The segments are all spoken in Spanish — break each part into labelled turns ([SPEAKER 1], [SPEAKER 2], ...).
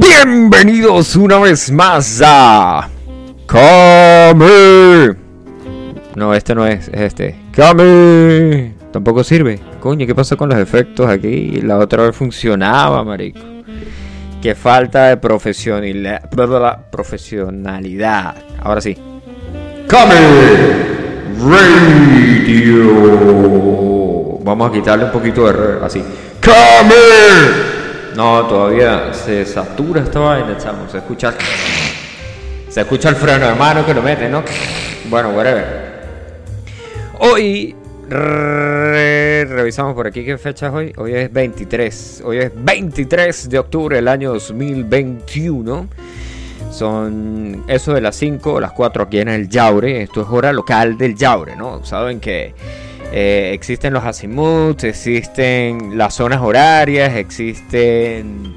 [SPEAKER 1] Bienvenidos una vez más a Come. No, este no es, es este. Come. Tampoco sirve. Coño, ¿qué pasó con los efectos aquí? La otra vez funcionaba, marico. Qué falta de profesionalidad. Profesionalidad. Ahora sí. Come Radio. Vamos a quitarle un poquito de re- así. Come. No, todavía se satura esta vaina, chamo. Se escucha. Se escucha el freno de mano que lo mete, ¿no? Bueno, whatever. Hoy re- revisamos por aquí qué fecha es hoy. Hoy es 23. Hoy es 23 de octubre del año 2021. Son eso de las 5 o las 4 aquí en el Yaure. Esto es hora local del Yaure, ¿no? Saben que eh, existen los azimuts, existen las zonas horarias, existen...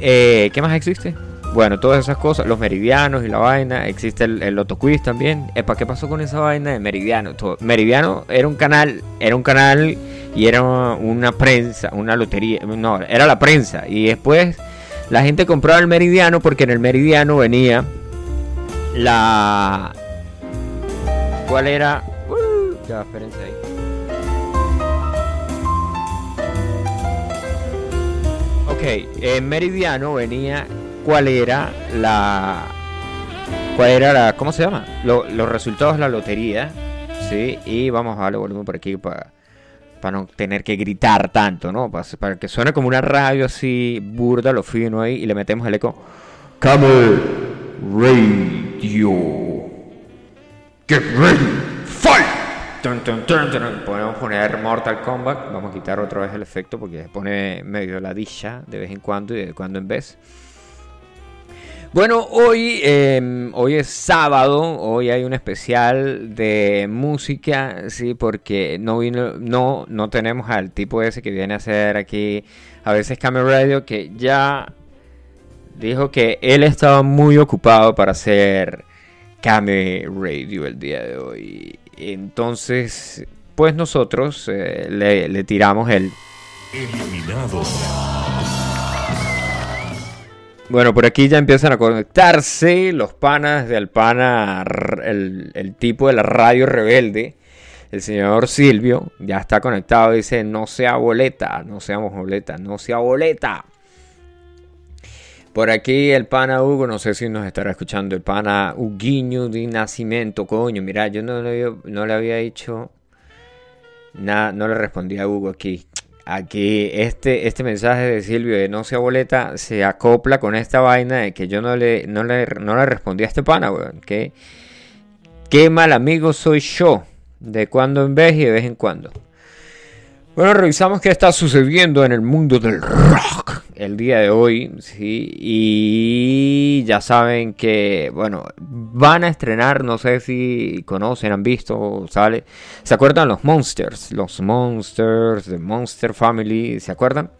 [SPEAKER 1] eh, ¿Qué más existe? Bueno, todas esas cosas, los meridianos y la vaina, existe el, el Loto Quiz también. Epa, ¿qué pasó con esa vaina de Meridiano? Meridiano era un canal, era un canal y era una prensa, una lotería, no, era la prensa. Y después la gente compraba el Meridiano porque en el Meridiano venía la... ¿Cuál era? Uh, ya, espérense ahí. Ok, en Meridiano venía cuál era la. ¿Cuál era la. ¿Cómo se llama? Lo- los resultados de la lotería. Sí, y vamos a darle volumen por aquí para. Para no tener que gritar tanto, ¿no? Para, que suene como una radio así burda, lo fino ahí y le metemos el eco. Camel Radio. Get ready. Podemos poner Mortal Kombat. Vamos a quitar otra vez el efecto porque se pone medio ladilla de vez en cuando y de cuando en vez. Bueno, hoy, eh, hoy es sábado, hoy hay un especial de música, sí, porque no no, no tenemos al tipo ese que viene a hacer aquí a veces Camel Radio, que ya dijo que él estaba muy ocupado para hacer Kame Radio el día de hoy. Entonces, pues nosotros eh, le, le tiramos el...
[SPEAKER 2] Eliminado.
[SPEAKER 1] Bueno, por aquí ya empiezan a conectarse los panas del pana, r- el, el tipo de la radio rebelde, el señor Silvio, ya está conectado, dice, no sea boleta, no seamos boleta, no sea boleta. Por aquí el pana Hugo, no sé si nos estará escuchando, el pana Huguiño de Nacimiento, coño, mira, yo no le, había- no le había dicho nada, no le respondí a Hugo aquí. Aquí este, este mensaje de Silvio de no sea boleta se acopla con esta vaina de que yo no le, no le, no le respondí a este pana, weón. Que, qué mal amigo soy yo, de cuando en vez y de vez en cuando. Bueno, revisamos qué está sucediendo en el mundo del rock el día de hoy, sí, y ya saben que, bueno, van a estrenar, no sé si conocen, han visto, sale, ¿se acuerdan los Monsters? Los Monsters, The Monster Family, ¿se acuerdan?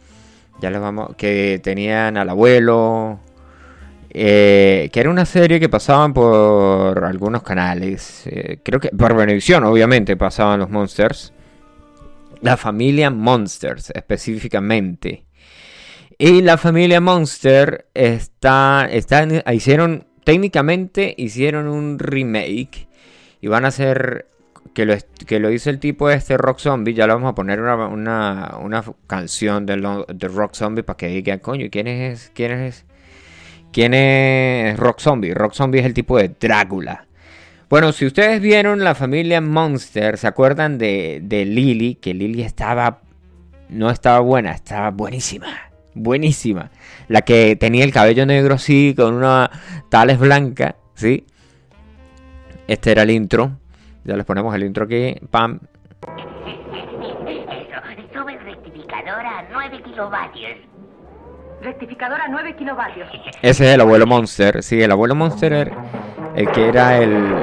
[SPEAKER 1] Ya les vamos, que tenían al abuelo, eh, que era una serie que pasaban por algunos canales, eh, creo que por Venevisión, obviamente, pasaban los Monsters. La familia Monsters, específicamente. Y la familia Monster está, está, hicieron, técnicamente hicieron un remake. Y van a hacer, que lo, que lo hizo el tipo este Rock Zombie. Ya le vamos a poner una, una, una canción de, de Rock Zombie para que digan, coño, ¿quién es, quién es, quién es Rock Zombie? Rock Zombie es el tipo de Drácula. Bueno, si ustedes vieron la familia Monster, ¿se acuerdan de, de Lily? Que Lily estaba. No estaba buena, estaba buenísima. Buenísima. La que tenía el cabello negro así, con una tales blanca, ¿sí? Este era el intro. Ya les ponemos el intro aquí. Pam.
[SPEAKER 3] Eso, sube el a 9 kilovatios.
[SPEAKER 4] Rectificador a 9 kilovatios.
[SPEAKER 1] Ese es el abuelo Monster. Sí, el abuelo Monster era el que era el.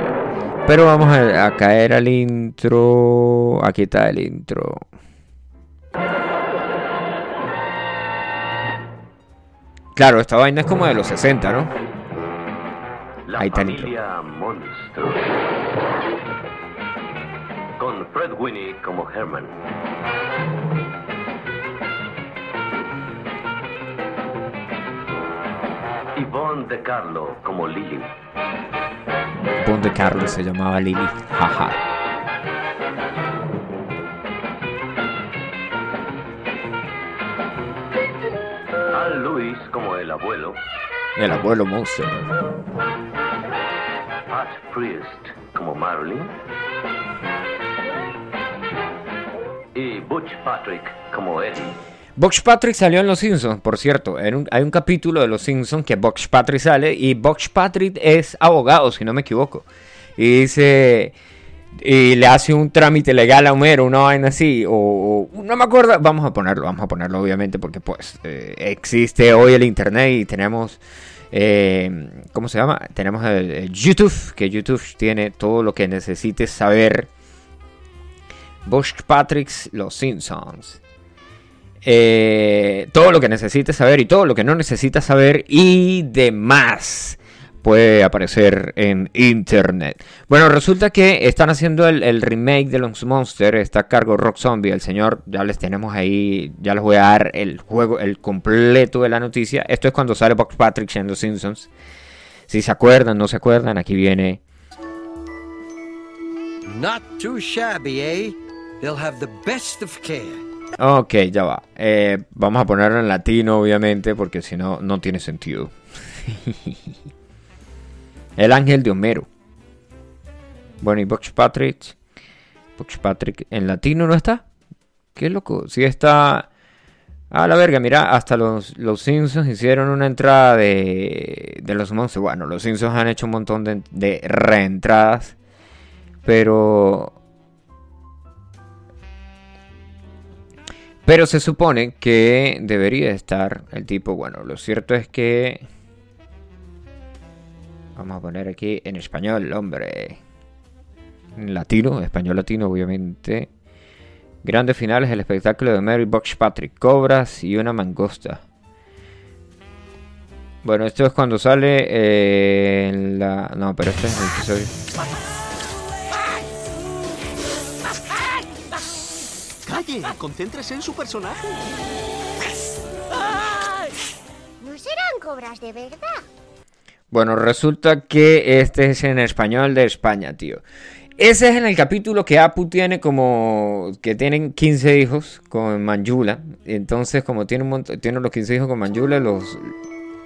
[SPEAKER 1] Pero vamos a, a caer al intro. Aquí está el intro. Claro, esta vaina es como de los 60, ¿no?
[SPEAKER 5] La
[SPEAKER 1] Ahí está el intro.
[SPEAKER 5] Monstruo. Con Fred Winnie como Herman. Yvonne de Carlo como Lily.
[SPEAKER 1] Bon de Carlos se llamaba Lily. Jaja.
[SPEAKER 5] Al Lewis como el abuelo.
[SPEAKER 1] El abuelo monstruo.
[SPEAKER 5] Pat Priest como Marilyn. Y Butch Patrick como Eddie.
[SPEAKER 1] Box Patrick salió en Los Simpsons, por cierto. Hay un capítulo de Los Simpsons que Box Patrick sale y Box Patrick es abogado, si no me equivoco. Y dice. Y le hace un trámite legal a Homero, una vaina así. O, no me acuerdo. Vamos a ponerlo, vamos a ponerlo, obviamente, porque pues eh, existe hoy el internet y tenemos. eh, ¿Cómo se llama? Tenemos el, YouTube, que YouTube tiene todo lo que necesites saber. Box Patrick's Los Simpsons. Eh, todo lo que necesites saber y todo lo que no necesitas saber y demás puede aparecer en internet. Bueno, resulta que están haciendo el, el remake de los Monsters, está a cargo Rock Zombie, el señor, ya les tenemos ahí, ya les voy a dar el juego, el completo de la noticia. Esto es cuando sale Box Patrick en Los Simpsons. Si se acuerdan, no se acuerdan, aquí viene
[SPEAKER 6] Not too shabby, eh? They'll have the best of care.
[SPEAKER 1] Ok, ya va. Eh, vamos a ponerlo en latino, obviamente, porque si no, no tiene sentido. El ángel de Homero. Bueno, y Box Patrick. Box Patrick en latino no está. Qué loco. Sí está. A la verga, mira, hasta los, los Simpsons hicieron una entrada de, de los monstruos. Bueno, los Simpsons han hecho un montón de, de reentradas. Pero Pero se supone que debería estar el tipo. Bueno, lo cierto es que. Vamos a poner aquí en español, hombre. Latino, español latino, obviamente. Grandes finales del espectáculo de Mary Box Patrick. Cobras y una mangosta. Bueno, esto es cuando sale eh, en la. No, pero este es el episodio.
[SPEAKER 7] Calle, concéntrese en su personaje.
[SPEAKER 8] ¿No serán cobras de verdad?
[SPEAKER 1] Bueno, resulta que este es en español de España, tío. Ese es en el capítulo que Apu tiene como que tienen 15 hijos con Manjula. Entonces, como tiene un montón, tiene los 15 hijos con Manjula, los,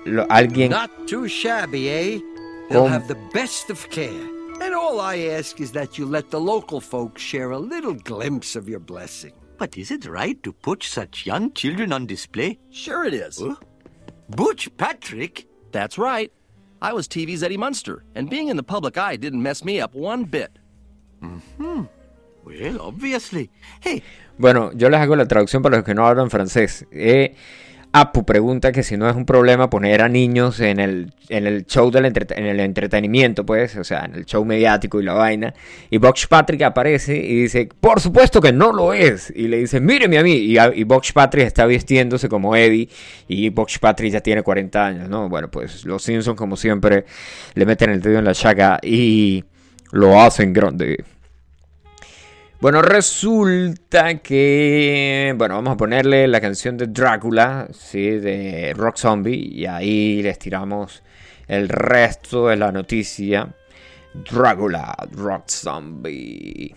[SPEAKER 1] lo- alguien
[SPEAKER 6] Not too shabby, eh? They'll have the best of care. And all I ask is that you let the local folks share a little glimpse of your blessing.
[SPEAKER 7] But is it right to put such young children on display?
[SPEAKER 9] Sure it is.
[SPEAKER 7] Butch Patrick?
[SPEAKER 9] That's right. I was TV's Eddie Munster, and being in the public eye didn't mess me up one bit. Hmm.
[SPEAKER 7] Well, obviously. Hey,
[SPEAKER 1] Bueno, yo les hago la traducción para los que no hablan francés. Eh, Apu pregunta que si no es un problema poner a niños en el, en el show del entrete- en el entretenimiento, pues, o sea, en el show mediático y la vaina. Y Box Patrick aparece y dice, por supuesto que no lo es. Y le dice, míreme a mí. Y, y Box Patrick está vistiéndose como Eddie. Y Box Patrick ya tiene 40 años, ¿no? Bueno, pues los Simpsons, como siempre, le meten el dedo en la chaga y lo hacen grande. Bueno, resulta que. Bueno, vamos a ponerle la canción de Drácula, ¿sí? De Rock Zombie. Y ahí les tiramos el resto de la noticia. Drácula, Rock Zombie.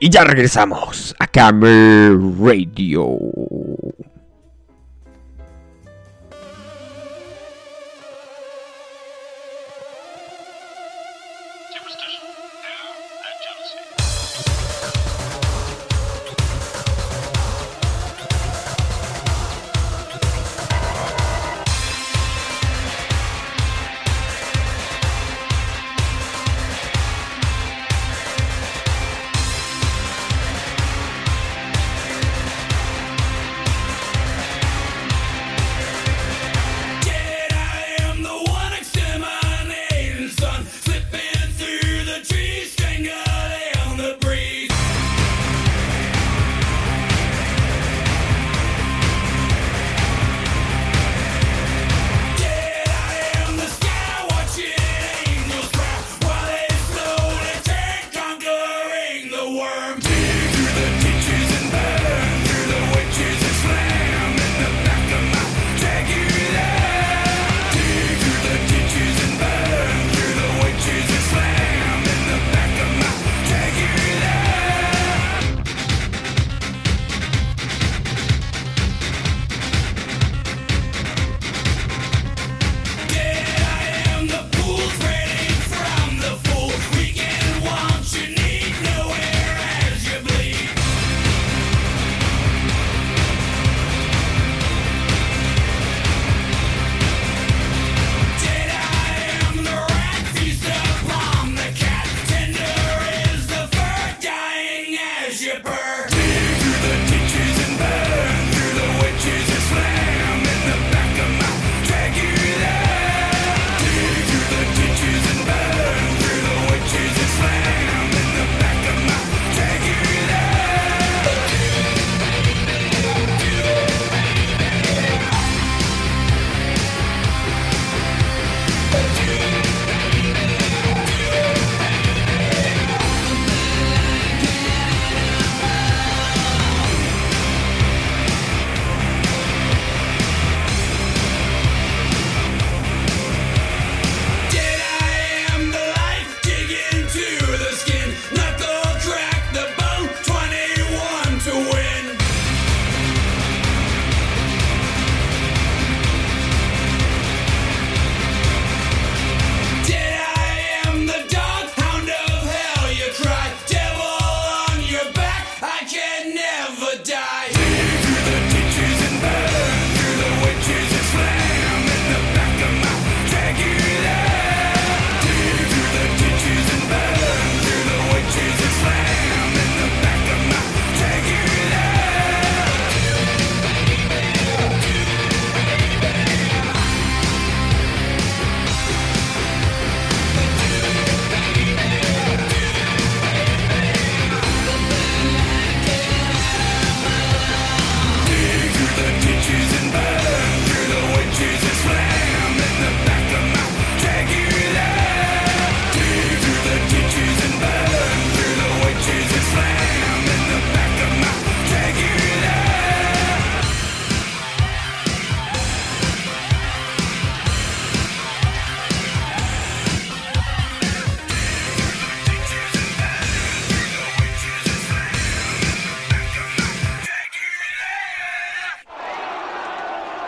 [SPEAKER 1] Y ya regresamos a Camel Radio.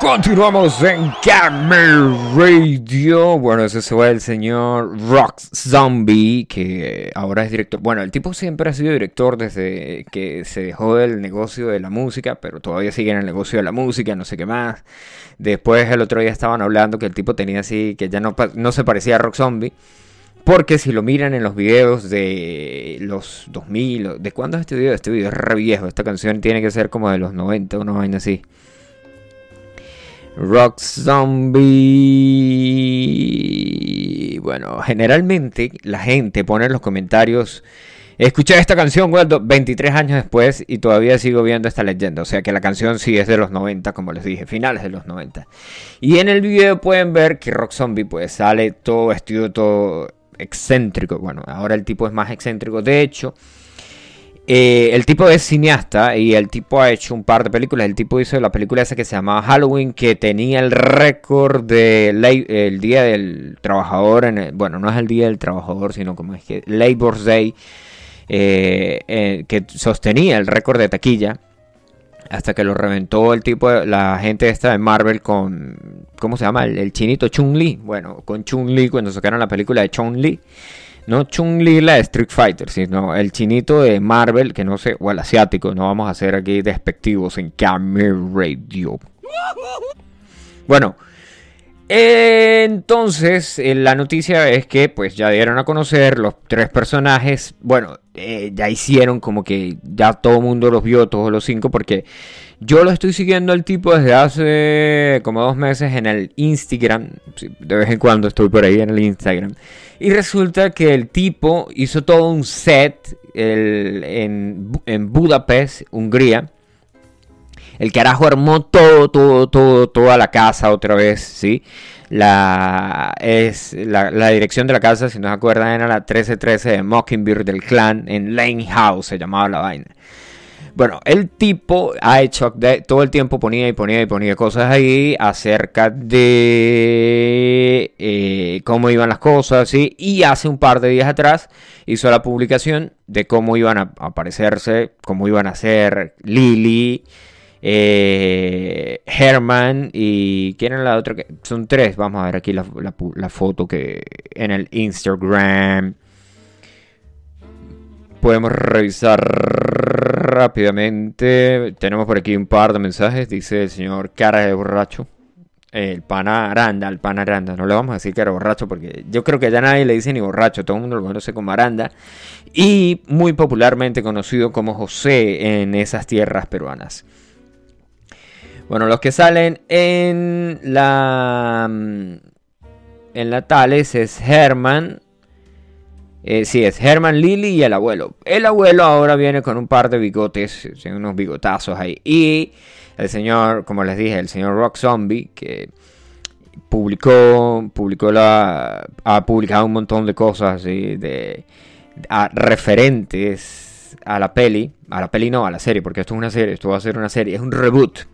[SPEAKER 1] Continuamos en Camel Radio. Bueno, ese fue el señor Rock Zombie, que ahora es director. Bueno, el tipo siempre ha sido director desde que se dejó del negocio de la música, pero todavía sigue en el negocio de la música, no sé qué más. Después el otro día estaban hablando que el tipo tenía así, que ya no, se parecía a Rock Zombie. Porque si lo miran en los videos de los 2000, ¿de cuándo es este video? Este video es re viejo. Esta canción tiene que ser como de los 90, una vaina así. Rock Zombie. Bueno, generalmente la gente pone en los comentarios. Escuché esta canción, Waldo, 23 años después y todavía sigo viendo esta leyenda. O sea que la canción sí es de los 90, como les dije, finales de los 90. Y en el video pueden ver que Rock Zombie pues sale todo vestido, todo excéntrico. Bueno, ahora el tipo es más excéntrico. De hecho, eh, el tipo es cineasta y el tipo ha hecho un par de películas. El tipo hizo la película esa que se llamaba Halloween, que tenía el récord del Día del Trabajador. En bueno, no es el Día del Trabajador, sino como es que Labor Day, eh, eh, que sostenía el récord de taquilla. Hasta que lo reventó el tipo, la gente esta de Marvel con, ¿cómo se llama? El, chinito Chun-Li. Bueno, con Chun-Li cuando sacaron la película de Chun-Li. No Chun-Li la de Street Fighter, sino el chinito de Marvel, que no sé, o el asiático. No vamos a hacer aquí despectivos en Camera Radio. Bueno, entonces, eh, la noticia es que pues ya dieron a conocer los tres personajes. Bueno, eh, ya hicieron como que ya todo el mundo los vio, todos los cinco, porque yo lo estoy siguiendo al tipo desde hace como dos meses en el Instagram. De vez en cuando estoy por ahí en el Instagram. Y resulta que el tipo hizo todo un set en, Budapest, Hungría el carajo armó todo, todo, todo, toda la casa otra vez, ¿sí? La, es, la, dirección de la casa, si no se acuerdan, era la 1313 de Mockingbird del clan en Lane House, se llamaba la vaina. Bueno, el tipo ha hecho todo el tiempo ponía y ponía y ponía cosas ahí acerca de eh, cómo iban las cosas, ¿sí? Y hace un par de días atrás hizo la publicación de cómo iban a aparecerse, cómo iban a ser Lily, eh, Herman y ¿quién era la otra? Son tres, vamos a ver aquí la, foto que en el Instagram. Podemos revisar rápidamente. Tenemos por aquí un par de mensajes. Dice el señor cara de borracho. El pana Aranda, el pana Aranda. No le vamos a decir que era borracho porque yo creo que ya nadie le dice ni borracho. Todo el mundo lo conoce como Aranda. Y muy popularmente conocido como José en esas tierras peruanas. Bueno, los que salen en la mm, en la Tales es Herman. Eh, sí, es Herman Lily y el abuelo. El abuelo ahora viene con un par de bigotes, unos bigotazos ahí. Y el señor, como les dije, el señor Rock Zombie, que publicó, publicó la, ha publicado un montón de cosas de, referentes a la peli, a la peli no, a la serie, porque esto es una serie, esto va a ser una serie, es un reboot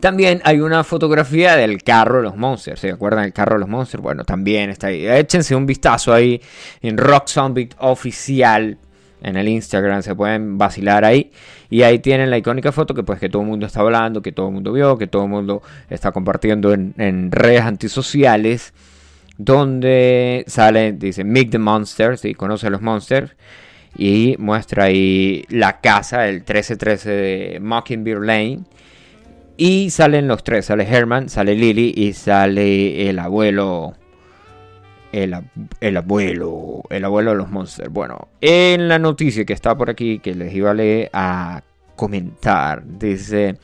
[SPEAKER 1] también hay una fotografía del carro de los Monsters. ¿Se acuerdan del carro de los Monsters? Bueno, también está ahí. Échense un vistazo ahí en Rock Zombie Oficial. En el Instagram se pueden vacilar ahí. Y ahí tienen la icónica foto que pues que todo el mundo está hablando, que todo el mundo vio, que todo el mundo está compartiendo en, redes antisociales. Donde sale, dice Meet the Monsters, y conoce a los Monsters. Y muestra ahí la casa del 1313 de Mockingbird Lane y salen los tres, sale Herman, sale Lily y sale el abuelo. El, abuelo, el abuelo de los monsters. Bueno, en la noticia que está por aquí, que les iba a leer a comentar, dice...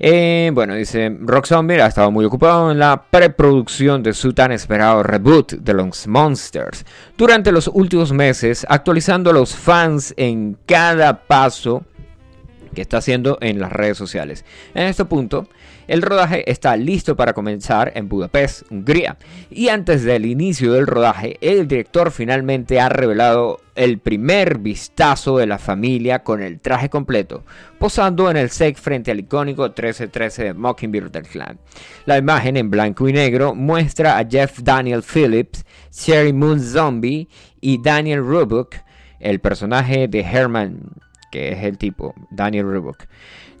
[SPEAKER 1] Eh, bueno, dice Rock Zombie ha estado muy ocupado en la preproducción de su tan esperado reboot de los Monsters durante los últimos meses, actualizando a los fans en cada paso que está haciendo en las redes sociales. En este punto, el rodaje está listo para comenzar en Budapest, Hungría. Y antes del inicio del rodaje, el director finalmente ha revelado el primer vistazo de la familia con el traje completo, posando en el set frente al icónico 1313 de Mockingbird del Clan. La imagen en blanco y negro muestra a Jeff Daniel Phillips, Sherry Moon Zombie y Daniel Roebuck, el personaje de Herman que es el tipo, Daniel Roebuck.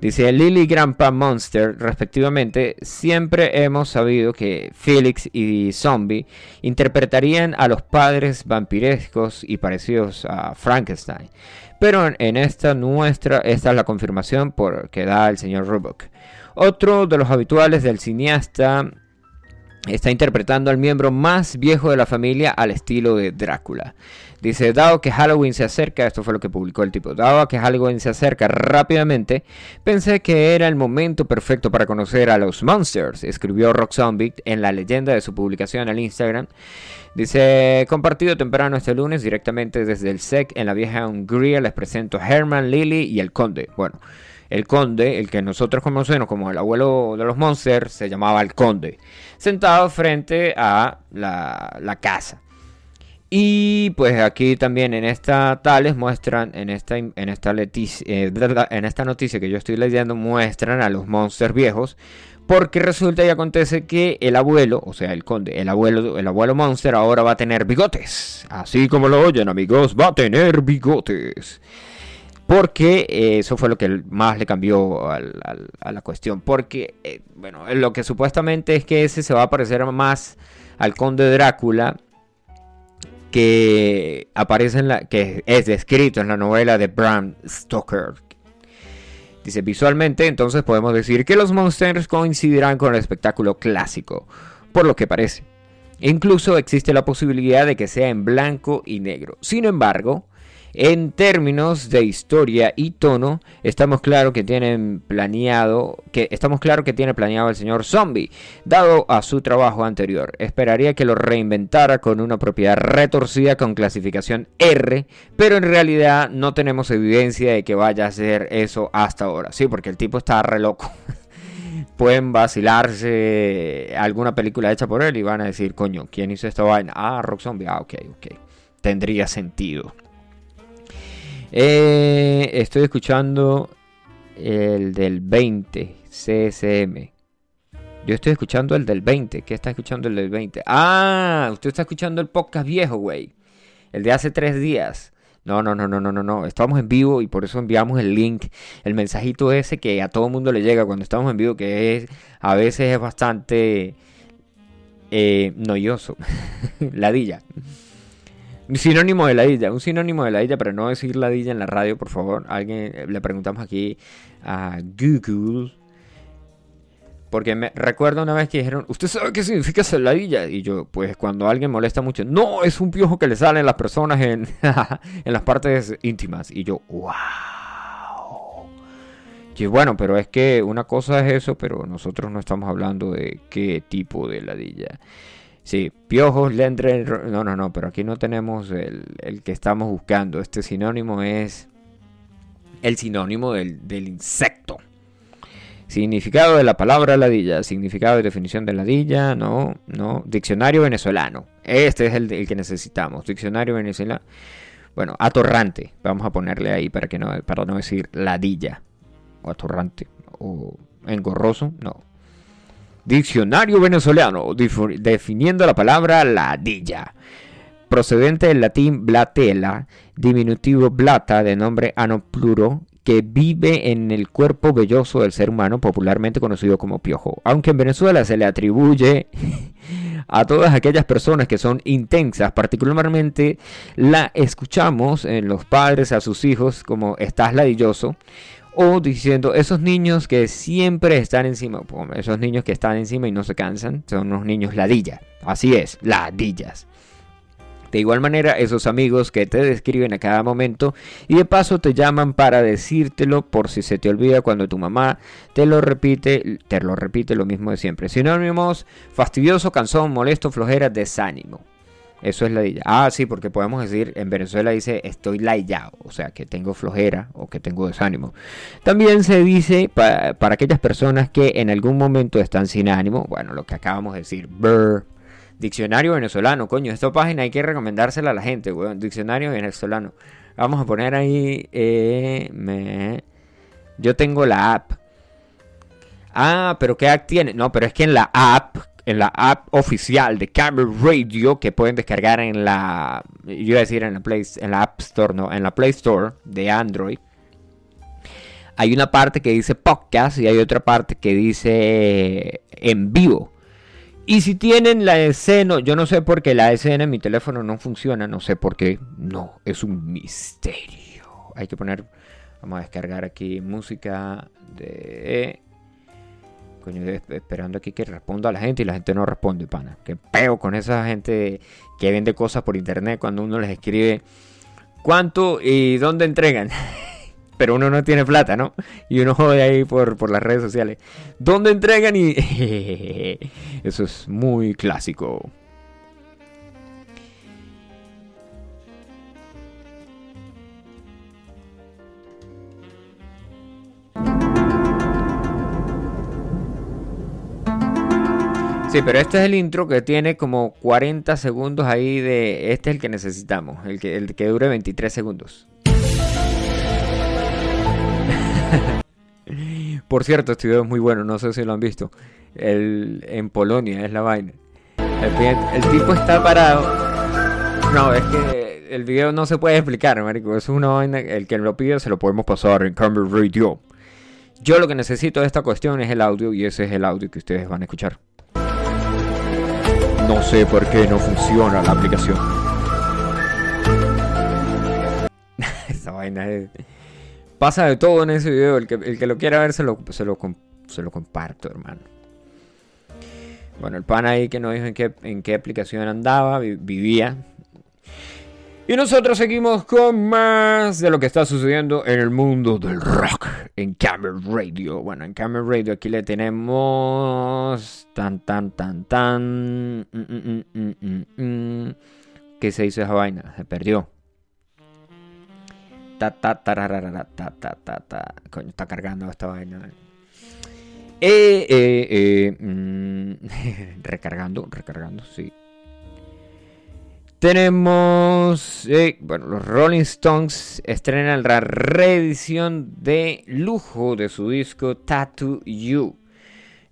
[SPEAKER 1] Dice Lily Grandpa Monster, respectivamente, siempre hemos sabido que Felix y Zombie interpretarían a los padres vampirescos y parecidos a Frankenstein. Pero en esta nuestra, esta es la confirmación por que da el señor Roebuck. Otro de los habituales del cineasta está interpretando al miembro más viejo de la familia al estilo de Drácula. Dice, dado que Halloween se acerca, esto fue lo que publicó el tipo, dado que Halloween se acerca rápidamente, pensé que era el momento perfecto para conocer a los Monsters, escribió Rock Zombie en la leyenda de su publicación al Instagram. Dice, compartido temprano este lunes directamente desde el SEC en la vieja Hungría, les presento Herman, Lily y el Conde. Bueno, el conde, el que nosotros conocemos como el abuelo de los monsters, se llamaba el conde, sentado frente a la, la casa. Y pues aquí también en esta tales muestran, en esta, en esta, eh, en esta noticia que yo estoy leyendo, muestran a los monsters viejos. Porque resulta y acontece que el abuelo, o sea, el conde, el abuelo, el abuelo monster ahora va a tener bigotes. Así como lo oyen, amigos, va a tener bigotes. Porque eh, eso fue lo que más le cambió a la cuestión. Porque, eh, bueno, lo que supuestamente es que ese se va a parecer más al conde Drácula que aparece en la que es descrito en la novela de Bram Stoker. Dice visualmente, entonces podemos decir que los monsters coincidirán con el espectáculo clásico, por lo que parece. Incluso existe la posibilidad de que sea en blanco y negro. Sin embargo, en términos de historia y tono, estamos claro que tienen planeado, que estamos claro que tiene planeado el señor Zombie, dado a su trabajo anterior. Esperaría que lo reinventara con una propiedad retorcida con clasificación R, pero en realidad no tenemos evidencia de que vaya a hacer eso hasta ahora. Sí, porque el tipo está re loco. Pueden vacilarse alguna película hecha por él y van a decir, coño, ¿quién hizo esta vaina? Ah, Rock Zombie. Ah, ok, ok. Tendría sentido. Eh, estoy escuchando el del 20, CSM. Yo estoy escuchando el del 20. ¿Qué está escuchando el del 20? Ah, usted está escuchando el podcast viejo, güey. El de hace tres días. No, no, no, no, no, no, no. Estamos en vivo y por eso enviamos el link, el mensajito ese que a todo mundo le llega cuando estamos en vivo, que es a veces es bastante eh, noyoso. Ladilla. Sinónimo de ladilla, un sinónimo de ladilla, pero no decir ladilla en la radio, por favor. Alguien eh, le preguntamos aquí a Google. Porque me recuerdo una vez que dijeron, ¿usted sabe qué significa ser ladilla? Y yo, pues cuando alguien molesta mucho, no, es un piojo que le sale a las personas en, en las partes íntimas. Y yo, wow. Y bueno, pero es que una cosa es eso, pero nosotros no estamos hablando de qué tipo de ladilla. Sí, piojos, lendre, no, no, no, pero aquí no tenemos el, que estamos buscando. Este sinónimo es el sinónimo del, insecto. Significado de la palabra ladilla, significado de definición de ladilla, no, no. Diccionario venezolano. Este es el, el que necesitamos. Diccionario venezolano. Bueno, atorrante. Vamos a ponerle ahí para que no, para no decir ladilla. O atorrante. O engorroso. No. Diccionario venezolano, definiendo la palabra ladilla. Procedente del latín blatela, diminutivo blata de nombre anopluro, que vive en el cuerpo velloso del ser humano, popularmente conocido como piojo. Aunque en Venezuela se le atribuye a todas aquellas personas que son intensas, particularmente la escuchamos en los padres a sus hijos como estás ladilloso o diciendo, esos niños que siempre están encima, esos niños que están encima y no se cansan, son unos niños ladillas. Así es, ladillas. De igual manera, esos amigos que te describen a cada momento y de paso te llaman para decírtelo por si se te olvida cuando tu mamá te lo repite, te lo repite lo mismo de siempre. Sinónimos, fastidioso, cansón, molesto, flojera, desánimo. Eso es ladilla. Ah, sí, porque podemos decir, en Venezuela dice estoy ladillado, o sea, que tengo flojera o que tengo desánimo. También se dice para aquellas personas que en algún momento están sin ánimo, bueno, lo que acabamos de decir, brr. Diccionario venezolano, coño, esta página hay que recomendársela a la gente, weón. Diccionario venezolano. Vamos a poner ahí, eh, me... yo tengo la app. Ah, pero ¿qué app tiene? No, pero es que en la app en la app oficial de Camera Radio que pueden descargar en la iba a decir en la Play en la App Store, no, en la Play Store de Android. hay una parte que dice podcast y hay otra parte que dice en vivo. Y si tienen la escena, yo no sé por qué la escena en mi teléfono no funciona, no sé por qué, no, es un misterio. Hay que poner, vamos a descargar aquí música de... Esperando aquí que responda a la gente y la gente no responde, pana. Que peo con esa gente que vende cosas por internet cuando uno les escribe cuánto y dónde entregan. Pero uno no tiene plata, ¿no? Y uno jode ahí por, por las redes sociales. ¿Dónde entregan? Y eso es muy clásico. Sí, pero este es el intro que tiene como 40 segundos ahí de... Este es el que necesitamos, el que, el que dure 23 segundos. Por cierto, este video es muy bueno, no sé si lo han visto. El, en Polonia es la vaina. El, tipo está parado. No, es que el video no se puede explicar, marico. Es una vaina. El que lo pide se lo podemos pasar en Camera Radio. Yo lo que necesito de esta cuestión es el audio y ese es el audio que ustedes van a escuchar. No sé por qué no funciona la aplicación. Esa vaina es... Pasa de todo en ese video. El que, el que lo quiera ver se lo, se, lo, se lo comparto, hermano. Bueno, el pan ahí que nos dijo en qué, en qué aplicación andaba, vivía. Y nosotros seguimos con más de lo que está sucediendo en el mundo del rock en Camera Radio. Bueno, en Camera Radio aquí le tenemos tan tan tan tan mm, mm, mm, ¿Qué se hizo esa vaina? Se perdió. Ta ta ta ta ta ta ta. Coño, está cargando esta vaina. Eh, eh, eh, recargando, recargando, sí. Tenemos, eh, bueno, los Rolling Stones estrenan la reedición de lujo de su disco Tattoo You.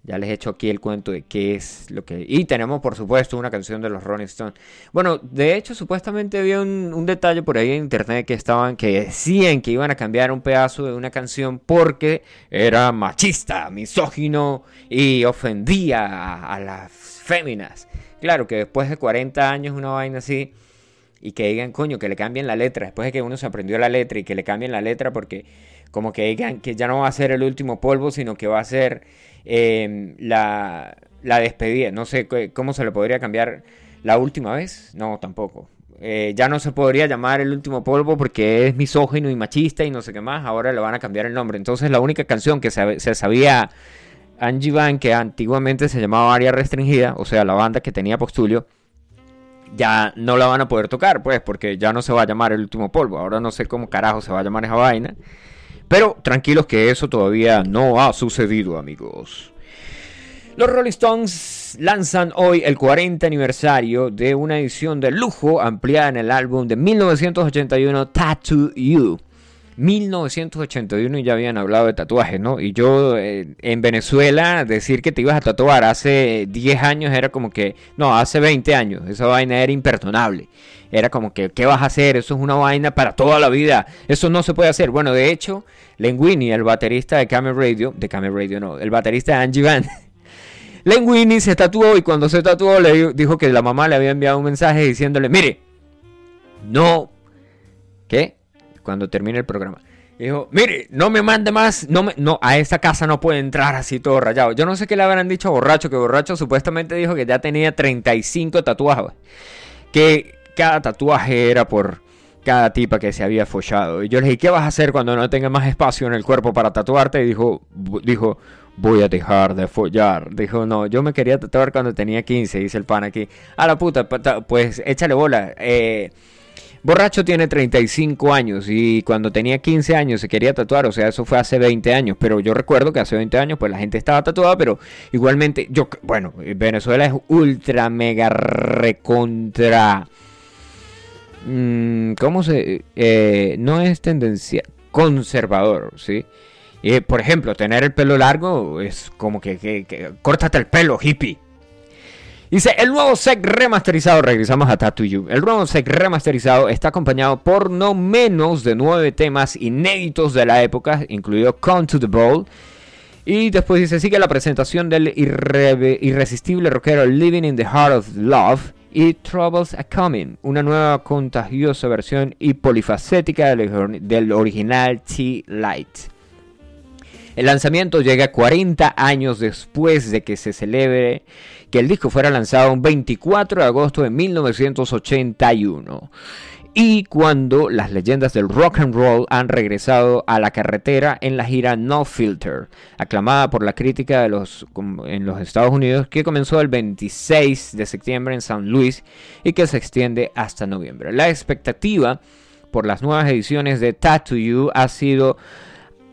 [SPEAKER 1] Ya les he hecho aquí el cuento de qué es lo que... Y tenemos, por supuesto, una canción de los Rolling Stones. Bueno, de hecho, supuestamente había un, detalle por ahí en internet que estaban, que decían que iban a cambiar un pedazo de una canción porque era machista, misógino y ofendía a las féminas. Claro que después de 40 años una vaina así y que digan, coño, que le cambien la letra, después de que uno se aprendió la letra y que le cambien la letra porque como que digan que ya no va a ser el último polvo, sino que va a ser em, la, la, despedida. No sé cómo se le podría cambiar la última vez. No, tampoco. Eh, ya no se podría llamar el último polvo porque es misógino y machista y no sé qué más. Ahora le van a cambiar el nombre. Entonces la única canción que se, se sabía Angie Van, que antiguamente se llamaba Área Restringida, o sea, la banda que tenía Postulio, ya no la van a poder tocar, pues, porque ya no se va a llamar el último polvo. Ahora no sé cómo carajo se va a llamar esa vaina. Pero tranquilos que eso todavía no ha sucedido, amigos. Los Rolling Stones lanzan hoy el 40 aniversario de una edición de lujo ampliada en el álbum de 1981 Tattoo You. 1981 y ya habían hablado de tatuajes, ¿no? Y yo eh, en Venezuela decir que te ibas a tatuar hace 10 años era como que, no, hace 20 años, esa vaina era imperdonable. Era como que, ¿qué vas a hacer? Eso es una vaina para toda la vida. Eso no se puede hacer. Bueno, de hecho, Lenguini, el baterista de Camel Radio, de Camel Radio no, el baterista de Angie Van, Lenguini se tatuó y cuando se tatuó le dijo que la mamá le había enviado un mensaje diciéndole, mire, no, ¿qué? Cuando termine el programa. dijo, mire, no me mande más, no, me, no a esta casa no puede entrar así todo rayado. Yo no sé qué le habrán dicho a Borracho, que Borracho supuestamente dijo que ya tenía 35 tatuajes. Que cada tatuaje era por cada tipa que se había follado. Y yo le dije, ¿qué vas a hacer cuando no tenga más espacio en el cuerpo para tatuarte? Y dijo, dijo, voy a dejar de follar. Dijo, no, yo me quería tatuar cuando tenía 15, dice el pan aquí. A la puta, pues échale bola. Eh, Borracho tiene 35 años y cuando tenía 15 años se quería tatuar, o sea, eso fue hace 20 años, pero yo recuerdo que hace 20 años pues la gente estaba tatuada, pero igualmente yo, bueno, Venezuela es ultra mega recontra... Mmm, ¿Cómo se...? Eh, no es tendencia conservador, ¿sí? Y, por ejemplo, tener el pelo largo es como que, que, que córtate el pelo, hippie. Dice, el nuevo SEC remasterizado, regresamos a Tattoo You. El nuevo SEC remasterizado está acompañado por no menos de nueve temas inéditos de la época, incluido Come to the Ball. Y después dice, sigue la presentación del irre- irresistible rockero Living in the Heart of Love y Troubles Are Coming, una nueva contagiosa versión y polifacética del, del original T-Light. El lanzamiento llega 40 años después de que se celebre que el disco fuera lanzado un 24 de agosto de 1981. Y cuando las leyendas del rock and roll han regresado a la carretera en la gira No Filter, aclamada por la crítica en los Estados Unidos, que comenzó el 26 de septiembre en San Luis y que se extiende hasta noviembre. La expectativa por las nuevas ediciones de Tattoo You ha sido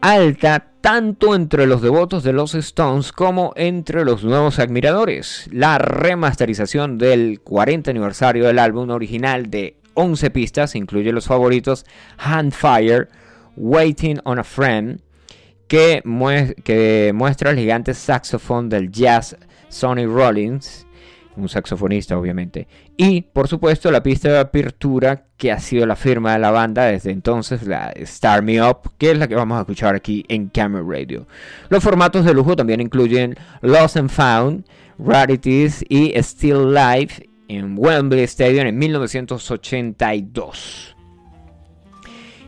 [SPEAKER 1] alta tanto entre los devotos de los Stones como entre los nuevos admiradores. La remasterización del 40 aniversario del álbum original de 11 pistas incluye los favoritos Handfire, Waiting on a Friend, que, mue- que muestra el gigante saxofón del jazz Sonny Rollins, un saxofonista obviamente, y por supuesto la pista de apertura que ha sido la firma de la banda desde entonces, la Star Me Up, que es la que vamos a escuchar aquí en Camera Radio. Los formatos de lujo también incluyen Lost and Found, Rarities y Still Life en Wembley Stadium en 1982.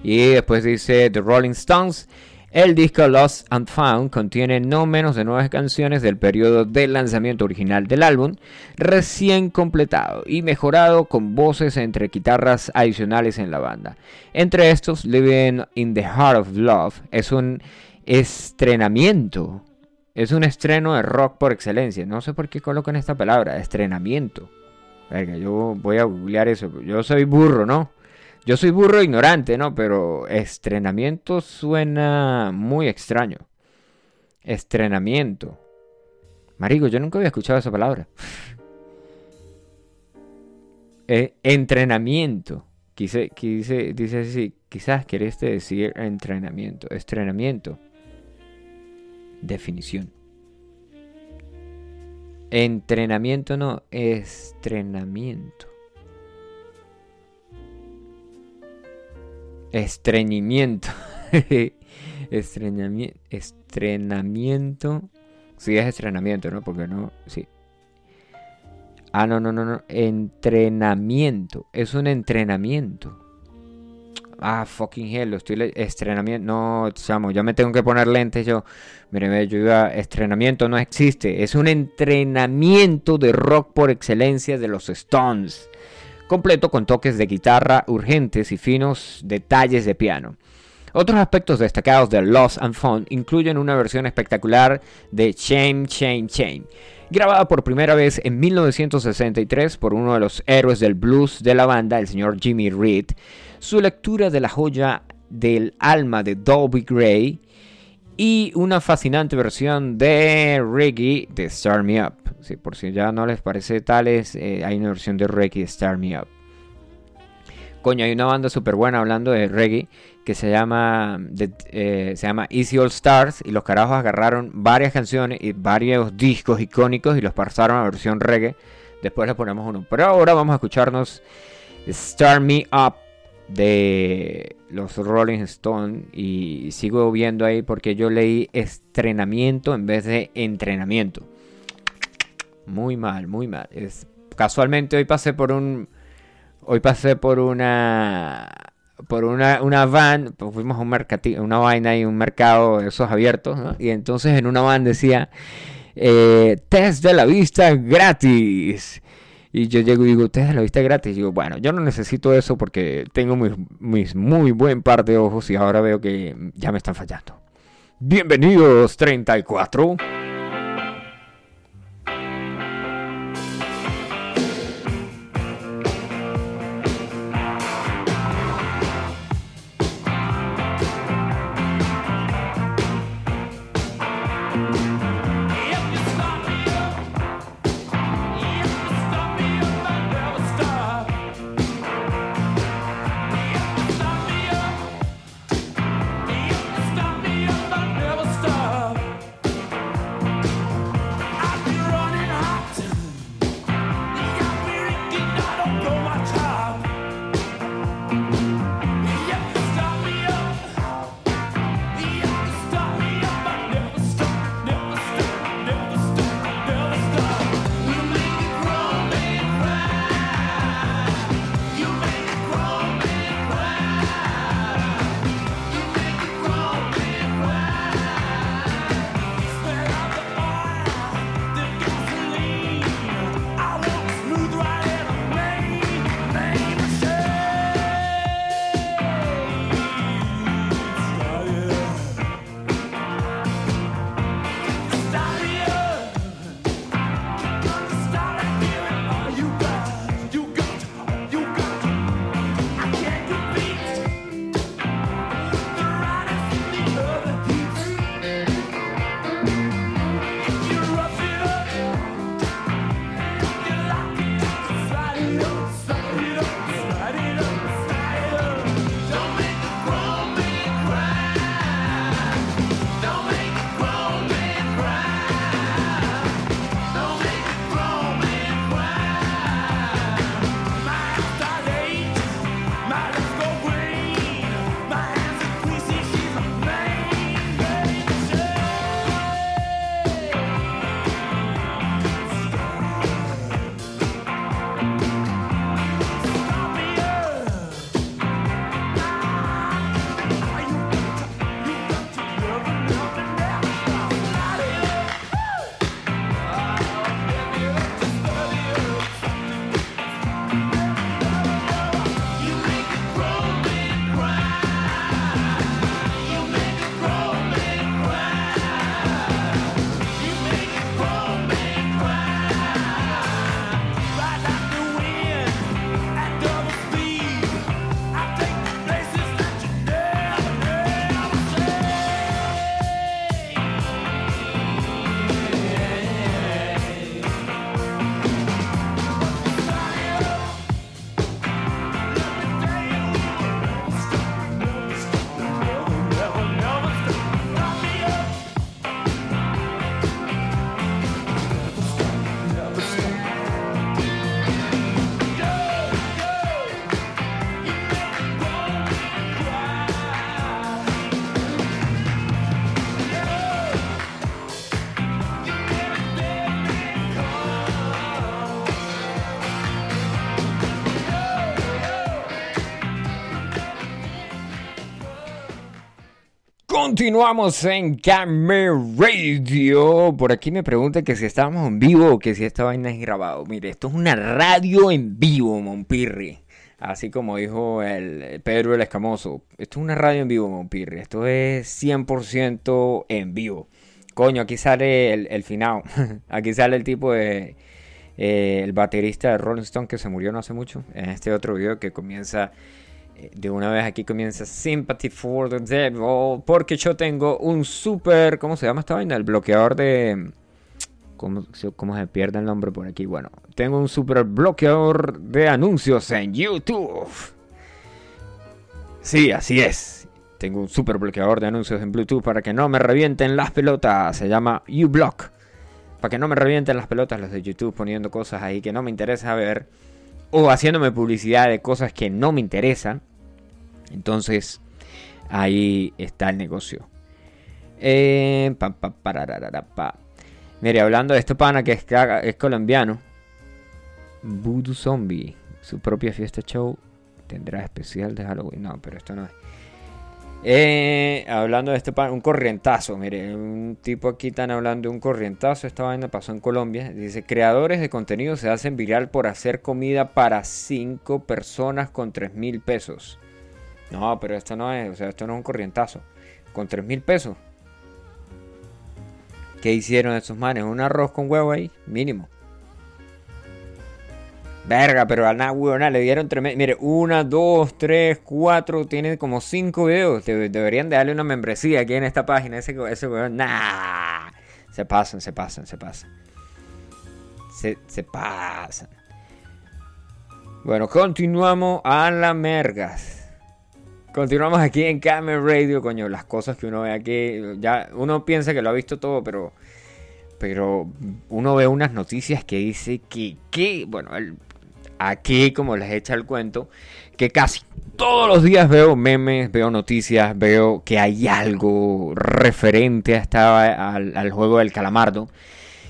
[SPEAKER 1] Y después dice The Rolling Stones. El disco Lost and Found contiene no menos de nueve canciones del periodo de lanzamiento original del álbum, recién completado y mejorado con voces entre guitarras adicionales en la banda. Entre estos, Living in the Heart of Love es un estrenamiento, es un estreno de rock por excelencia. No sé por qué colocan esta palabra, estrenamiento. Verga, yo voy a googlear eso. Yo soy burro, ¿no? Yo soy burro ignorante, ¿no? Pero estrenamiento suena muy extraño. Estrenamiento. Marico, yo nunca había escuchado esa palabra. Eh, entrenamiento. Quise, dice así, quizás querés decir entrenamiento. Estrenamiento. Definición. Entrenamiento no, estrenamiento. Estreñimiento. Estreñamiento. Estrenamiento. Sí, es estrenamiento, ¿no? Porque no. Sí. Ah, no, no, no, no. Entrenamiento. Es un entrenamiento. Ah, fucking hell, lo estoy estrenamiento. No, chamo, ya me tengo que poner lentes yo. Mire, yo iba, estrenamiento no existe. Es un entrenamiento de rock por excelencia de los Stones. Completo con toques de guitarra urgentes y finos detalles de piano. Otros aspectos destacados de Lost and Found incluyen una versión espectacular de Shame, Shame, Shame, grabada por primera vez en 1963 por uno de los héroes del blues de la banda, el señor Jimmy Reed, su lectura de la joya del alma de Dolby Gray y una fascinante versión de reggae de Start Me Up. Sí, por si ya no les parece tales, eh, hay una versión de reggae de Start Me Up. Coño, hay una banda súper buena hablando de reggae que se llama, eh, se llama Easy All Stars y los carajos agarraron varias canciones y varios discos icónicos y los pasaron a versión reggae. Después les ponemos uno. Pero ahora vamos a escucharnos Start Me Up de los Rolling Stones y sigo viendo ahí porque yo leí estrenamiento en vez de entrenamiento. Muy mal, muy mal. Es, casualmente hoy pasé por un hoy pasé por una por una, una van, pues fuimos a un mercati- una vaina y un mercado de esos abiertos. Y entonces en una van decía eh, test de la vista gratis. Y yo llego y digo, test de la vista gratis. Y digo, bueno, yo no necesito eso porque tengo mis, mis muy buen par de ojos y ahora veo que ya me están fallando. Bienvenidos 34. Continuamos en Camera Radio. Por aquí me preguntan que si estábamos en vivo o que si esta vaina es grabado. Mire, esto es una radio en vivo, Monpirri. Así como dijo el Pedro el Escamoso. Esto es una radio en vivo, Monpirri. Esto es 100% en vivo. Coño, aquí sale el, final. aquí sale el tipo de... eh, el baterista de Rolling Stone que se murió no hace mucho. En este otro video que comienza de una vez aquí comienza Sympathy for the Devil. Porque yo tengo un super. ¿Cómo se llama esta vaina? El bloqueador de. ¿Cómo, cómo se pierde el nombre por aquí? Bueno, tengo un super bloqueador de anuncios en YouTube. Sí, así es. Tengo un super bloqueador de anuncios en Bluetooth para que no me revienten las pelotas. Se llama uBlock. Para que no me revienten las pelotas los de YouTube poniendo cosas ahí que no me interesa ver. O haciéndome publicidad de cosas que no me interesan. Entonces, ahí está el negocio. Eh. Mire, hablando de este pana que es, es colombiano. Voodoo Zombie. Su propia fiesta show tendrá especial de Halloween. No, pero esto no es. Eh, hablando de este pan, un corrientazo, mire, un tipo aquí están hablando de un corrientazo, esta vaina pasó en Colombia, dice, creadores de contenido se hacen viral por hacer comida para 5 personas con 3 mil pesos. No, pero esto no es, o sea, esto no es un corrientazo, con 3 mil pesos. ¿Qué hicieron esos manes? Un arroz con huevo ahí, mínimo. Verga, pero a nada, huevona, le dieron tremendo. Mire, una, dos, tres, cuatro, tiene como cinco videos. Debe- deberían de darle una membresía aquí en esta página. Ese, ese weón, nah. Se pasan, se pasan, se pasan. Se, se pasan. Bueno, continuamos a la mergas. Continuamos aquí en Camera Radio, coño. Las cosas que uno ve aquí. Ya uno piensa que lo ha visto todo, pero. Pero uno ve unas noticias que dice que, que bueno, aquí como les echa el cuento, que casi todos los días veo memes, veo noticias, veo que hay algo referente a al, al juego del calamardo.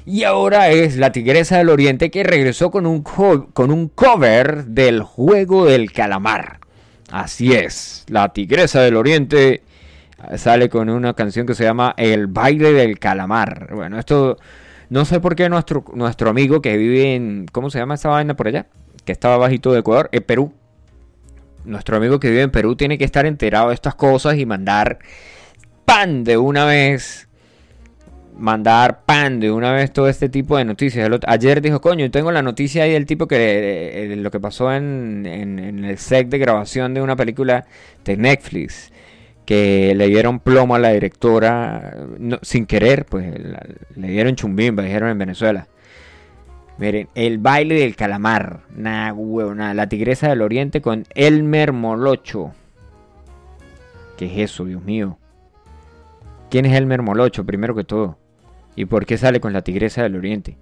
[SPEAKER 1] Y ahora es la Tigresa del Oriente que regresó con un, co- con un cover del juego del calamar. Así es, la Tigresa del Oriente sale con una canción que se llama El baile del calamar. Bueno, esto no sé por qué nuestro, nuestro amigo que vive en, ¿cómo se llama esa vaina por allá? Que estaba bajito de Ecuador, en Perú. Nuestro amigo que vive en Perú tiene que estar enterado de estas cosas y mandar pan de una vez. Mandar pan de una vez todo este tipo de noticias. Ayer dijo, coño, tengo la noticia ahí del tipo que eh, lo que pasó en, en- el set de grabación de una película de Netflix que le dieron plomo a la directora no, sin querer, pues le dieron chumbimba, dijeron en Venezuela. Miren, el baile del calamar, nah, huevo, nada, la tigresa del oriente con Elmer Molocho. ¿Qué es eso, Dios mío? ¿Quién es Elmer Molocho, primero que todo? ¿Y por qué sale con la tigresa del oriente?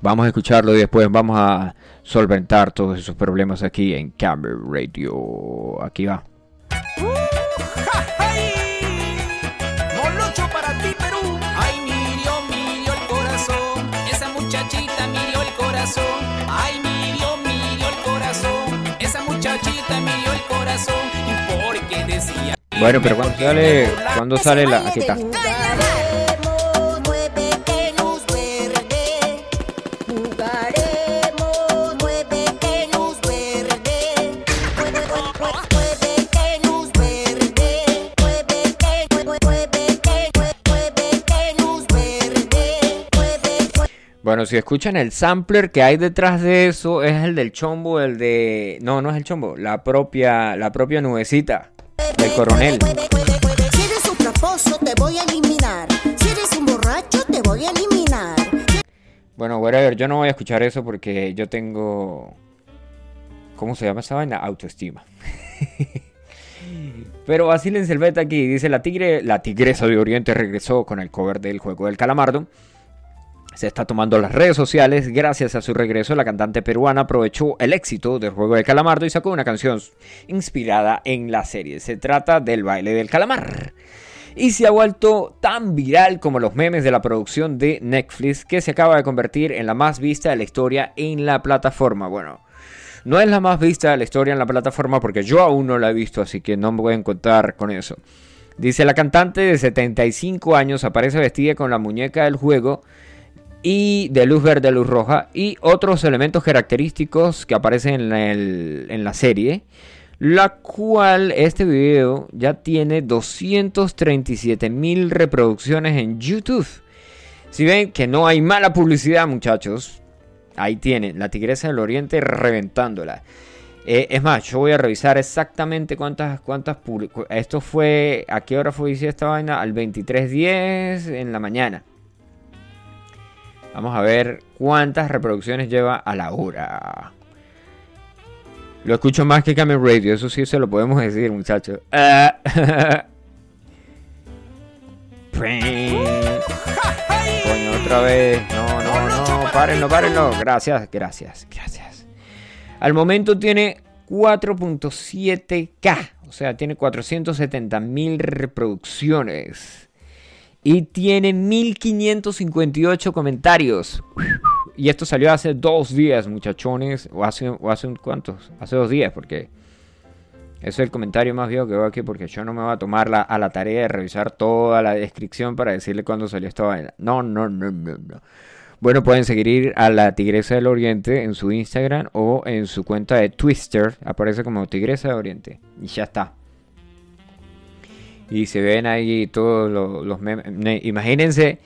[SPEAKER 1] Vamos a escucharlo y después vamos a solventar todos esos problemas aquí en Camera Radio. Aquí va.
[SPEAKER 10] Molocho para ti, Perú. Ay, me dio, me dio el corazón. Esa muchachita me dio el corazón. Ay, me dio, me dio el corazón. Esa muchachita me dio el corazón. Y porque decía.
[SPEAKER 1] Bueno, pero cuando sale, cuando sale la, aquí está. Bueno, si escuchan el sampler que hay detrás de eso es el del chombo, el de no, no es el chombo, la propia la propia nubecita del coronel.
[SPEAKER 8] Si eres un traposo, te voy a eliminar. Si eres un borracho, te voy a eliminar.
[SPEAKER 1] Bueno, whatever, yo no voy a escuchar eso porque yo tengo ¿cómo se llama esa vaina? Autoestima. Pero vacílense el beta aquí, dice la tigre, la tigresa de Oriente regresó con el cover del juego del calamardo. Se está tomando las redes sociales. Gracias a su regreso, la cantante peruana aprovechó el éxito del juego del calamardo y sacó una canción inspirada en la serie. Se trata del baile del calamar. Y se ha vuelto tan viral como los memes de la producción de Netflix que se acaba de convertir en la más vista de la historia en la plataforma. Bueno, no es la más vista de la historia en la plataforma porque yo aún no la he visto, así que no me voy a encontrar con eso. Dice la cantante de 75 años aparece vestida con la muñeca del juego y de luz verde, luz roja y otros elementos característicos que aparecen en, la serie. La cual este video ya tiene 237 mil reproducciones en YouTube. Si ven que no hay mala publicidad, muchachos, ahí tienen la Tigresa del Oriente reventándola. Eh, es más, yo voy a revisar exactamente cuántas, cuántas Esto fue, ¿a qué hora fue hice esta vaina? Al 23.10 en la mañana. Vamos a ver cuántas reproducciones lleva a la hora. Lo escucho más que Camel Radio, eso sí se lo podemos decir, muchachos. Ah. Coño, otra vez. No, no, no. Párenlo, párenlo. Gracias, gracias, gracias. Al momento tiene 4.7K. O sea, tiene 470 mil reproducciones. Y tiene 1558 comentarios. Y esto salió hace dos días, muchachones. O hace, o hace un cuántos? Hace dos días, porque es el comentario más viejo que veo aquí. Porque yo no me voy a tomar la- a la tarea de revisar toda la descripción para decirle cuándo salió esta vaina. No, no, no, no, no. Bueno, pueden seguir a la Tigresa del Oriente en su Instagram o en su cuenta de Twitter. Aparece como Tigresa del Oriente. Y ya está. Y se ven ahí todos lo- los, memes. Ne- Imagínense,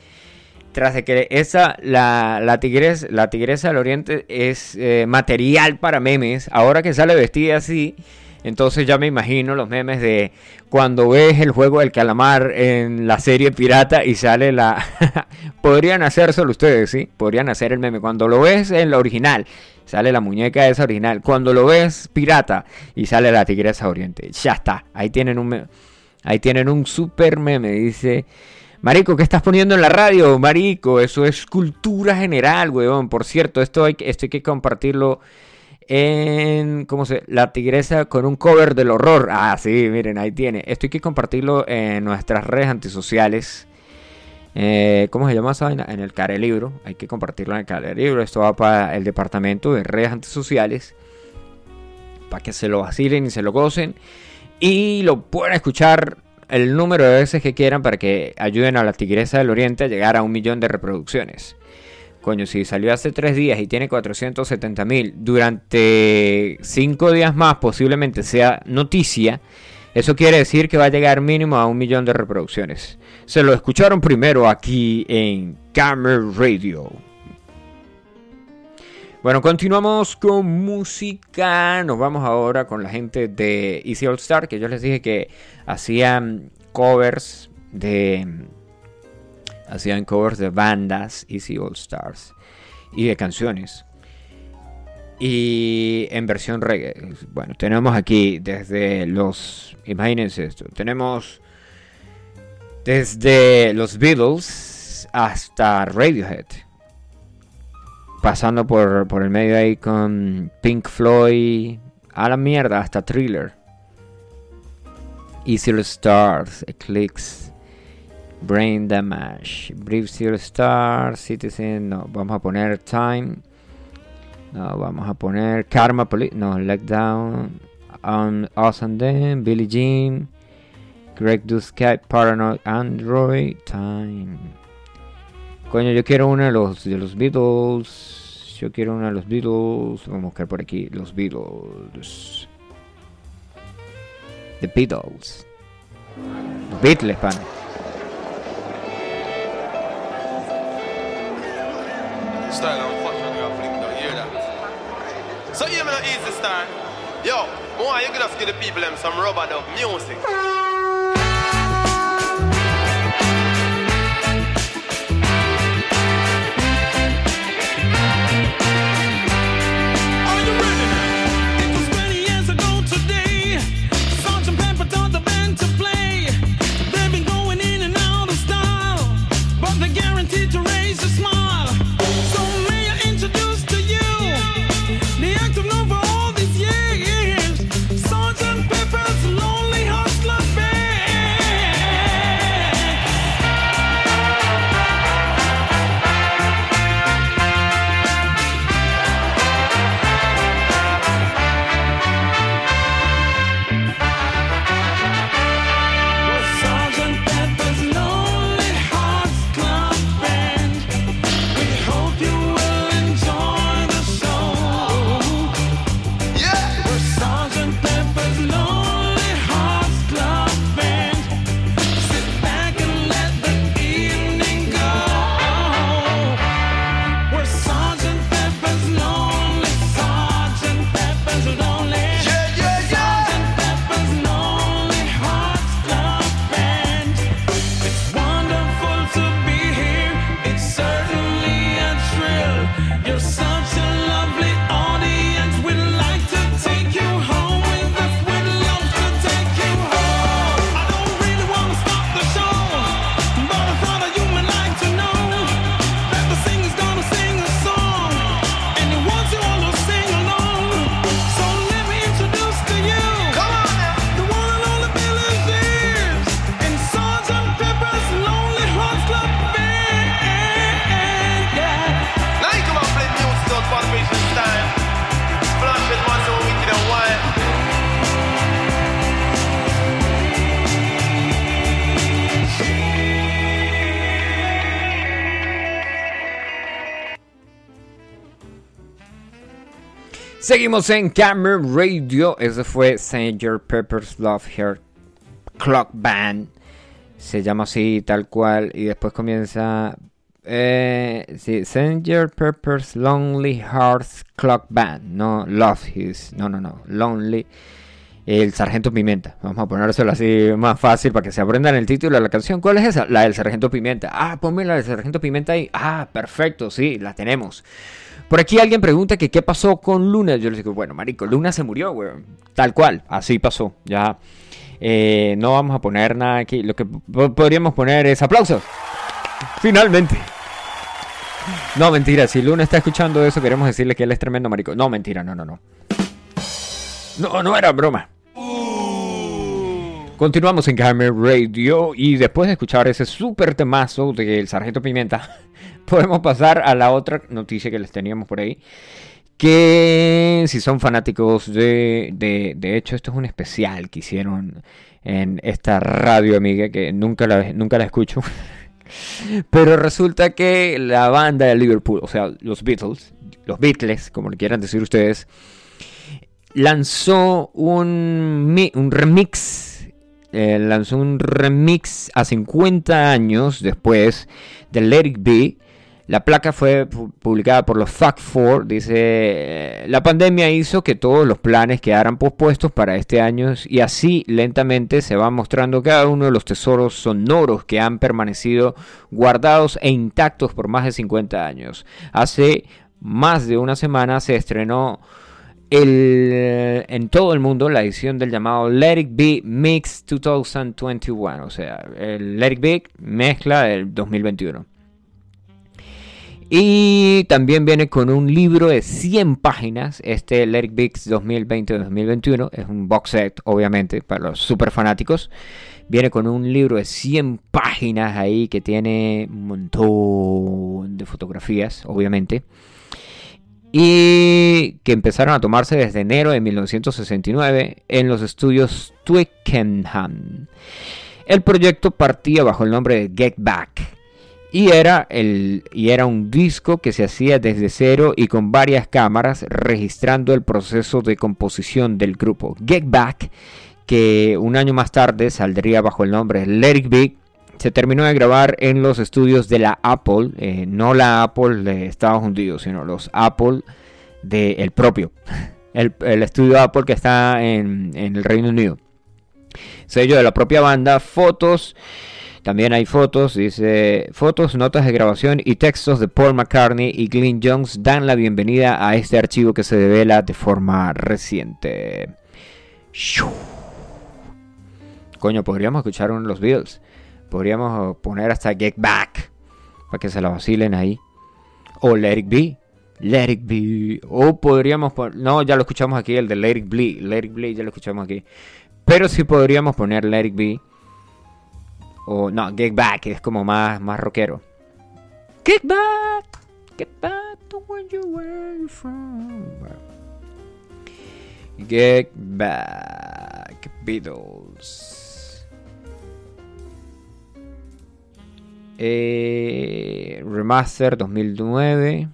[SPEAKER 1] tras de que esa, la, la, tigresa, la Tigresa del Oriente es eh, material para memes, ahora que sale vestida así, entonces ya me imagino los memes de cuando ves el juego del calamar en la serie pirata y sale la... Podrían hacérselo ustedes, ¿sí? Podrían hacer el meme. Cuando lo ves en la original, sale la muñeca esa original. Cuando lo ves pirata y sale la Tigresa Oriente. Ya está. Ahí tienen un... Ahí tienen un super meme. Dice... Marico, ¿qué estás poniendo en la radio? Marico, eso es cultura general, weón. Por cierto, esto hay, que- esto hay que compartirlo en... ¿Cómo se? La tigresa con un cover del horror. Ah, sí, miren, ahí tiene. Esto hay que compartirlo en nuestras redes antisociales. Eh, ¿Cómo se llama esa vaina? En el Care Libro. Hay que compartirlo en el Care Libro. Esto va para el departamento de redes antisociales. Para que se lo vacilen y se lo gocen. Y lo pueden escuchar el número de veces que quieran para que ayuden a la Tigresa del Oriente a llegar a un millón de reproducciones. Coño, si salió hace tres días y tiene 470 mil, durante cinco días más posiblemente sea noticia, eso quiere decir que va a llegar mínimo a un millón de reproducciones. Se lo escucharon primero aquí en Camera Radio. Bueno, continuamos con música. Nos vamos ahora con la gente de Easy All Star, que yo les dije que hacían covers de hacían covers de bandas Easy All Stars y de canciones. Y en versión reggae. Bueno, tenemos aquí desde los imagínense esto, tenemos desde los Beatles hasta Radiohead pasando por, por el medio ahí con Pink Floyd, a la mierda, hasta Thriller. Easy Stars, Eclipse, Brain Damage, Brief Zero Stars, Citizen, no, vamos a poner Time, no, vamos a poner Karma Police, no, Let Down, um, Us and Them, Billie Jean, Greg Dusky, Paranoid Android, Time. Coño, yo quiero uno de los, de los Beatles. Yo quiero uno de los Beatles. Vamos a buscar por aquí. Los Beatles. The Beatles. Beatles, pan.
[SPEAKER 11] Have? So you no easy start. Yo, boy, you could just give the people them some rubber dub music.
[SPEAKER 1] Seguimos en Camera Radio. Ese fue Sanger Pepper's Love Here Clock Band. Se llama así, tal cual. Y después comienza. Eh, sí, Sanger Pepper's Lonely Hearts Clock Band. No Love His. No, no, no. Lonely. El Sargento Pimienta. Vamos a ponérselo así más fácil para que se aprendan el título de la canción. ¿Cuál es esa? La del Sargento Pimienta. Ah, ponme la del Sargento Pimienta ahí. Ah, perfecto, sí, la tenemos. Por aquí alguien pregunta que qué pasó con Luna. Yo les digo, bueno, marico, Luna se murió, weón. Tal cual, así pasó. Ya eh, no vamos a poner nada aquí. Lo que podríamos poner es aplausos. Finalmente. No, mentira. Si Luna está escuchando eso, queremos decirle que él es tremendo marico. No, mentira, no, no, no. No, no era broma. Continuamos en Gamer Radio y después de escuchar ese súper temazo del Sargento Pimienta, podemos pasar a la otra noticia que les teníamos por ahí. Que si son fanáticos de, de, de hecho, esto es un especial que hicieron en esta radio amiga que nunca la, nunca la escucho. Pero resulta que la banda de Liverpool, o sea, los Beatles, los Beatles, como le quieran decir ustedes, lanzó un, un remix. Eh, lanzó un remix a 50 años después de Let It Be. La placa fue publicada por los Fact 4. Dice: eh, La pandemia hizo que todos los planes quedaran pospuestos para este año y así lentamente se va mostrando cada uno de los tesoros sonoros que han permanecido guardados e intactos por más de 50 años. Hace más de una semana se estrenó el, en todo el mundo la edición del llamado Let It Mix 2021, o sea, el Let It mezcla del 2021. Y también viene con un libro de 100 páginas, este Let It Be 2020-2021, es un box set obviamente para los super fanáticos. Viene con un libro de 100 páginas ahí que tiene un montón de fotografías, obviamente y que empezaron a tomarse desde enero de 1969 en los estudios Twickenham. El proyecto partía bajo el nombre de Get Back y era, el, y era un disco que se hacía desde cero y con varias cámaras registrando el proceso de composición del grupo. Get Back, que un año más tarde saldría bajo el nombre Let It Be, se terminó de grabar en los estudios de la Apple, eh, no la Apple de Estados Unidos, sino los Apple del el propio, el, estudio Apple que está en, el Reino Unido. Sello de la propia banda, fotos, también hay fotos, dice fotos, notas de grabación y textos de Paul McCartney y Glenn Jones dan la bienvenida a este archivo que se devela de forma reciente. Coño, podríamos escuchar uno de los Beatles. Podríamos poner hasta Get Back. Para que se la vacilen ahí. O Let It Be. Let It Be. O podríamos poner... No, ya lo escuchamos aquí. El de Let It Be. Let It Be ya lo escuchamos aquí. Pero sí podríamos poner Let It Be. O no, Get Back. Es como más, más rockero. Get Back. Get Back to where you were from. Get Back. Beatles. Eh, Remaster 2009.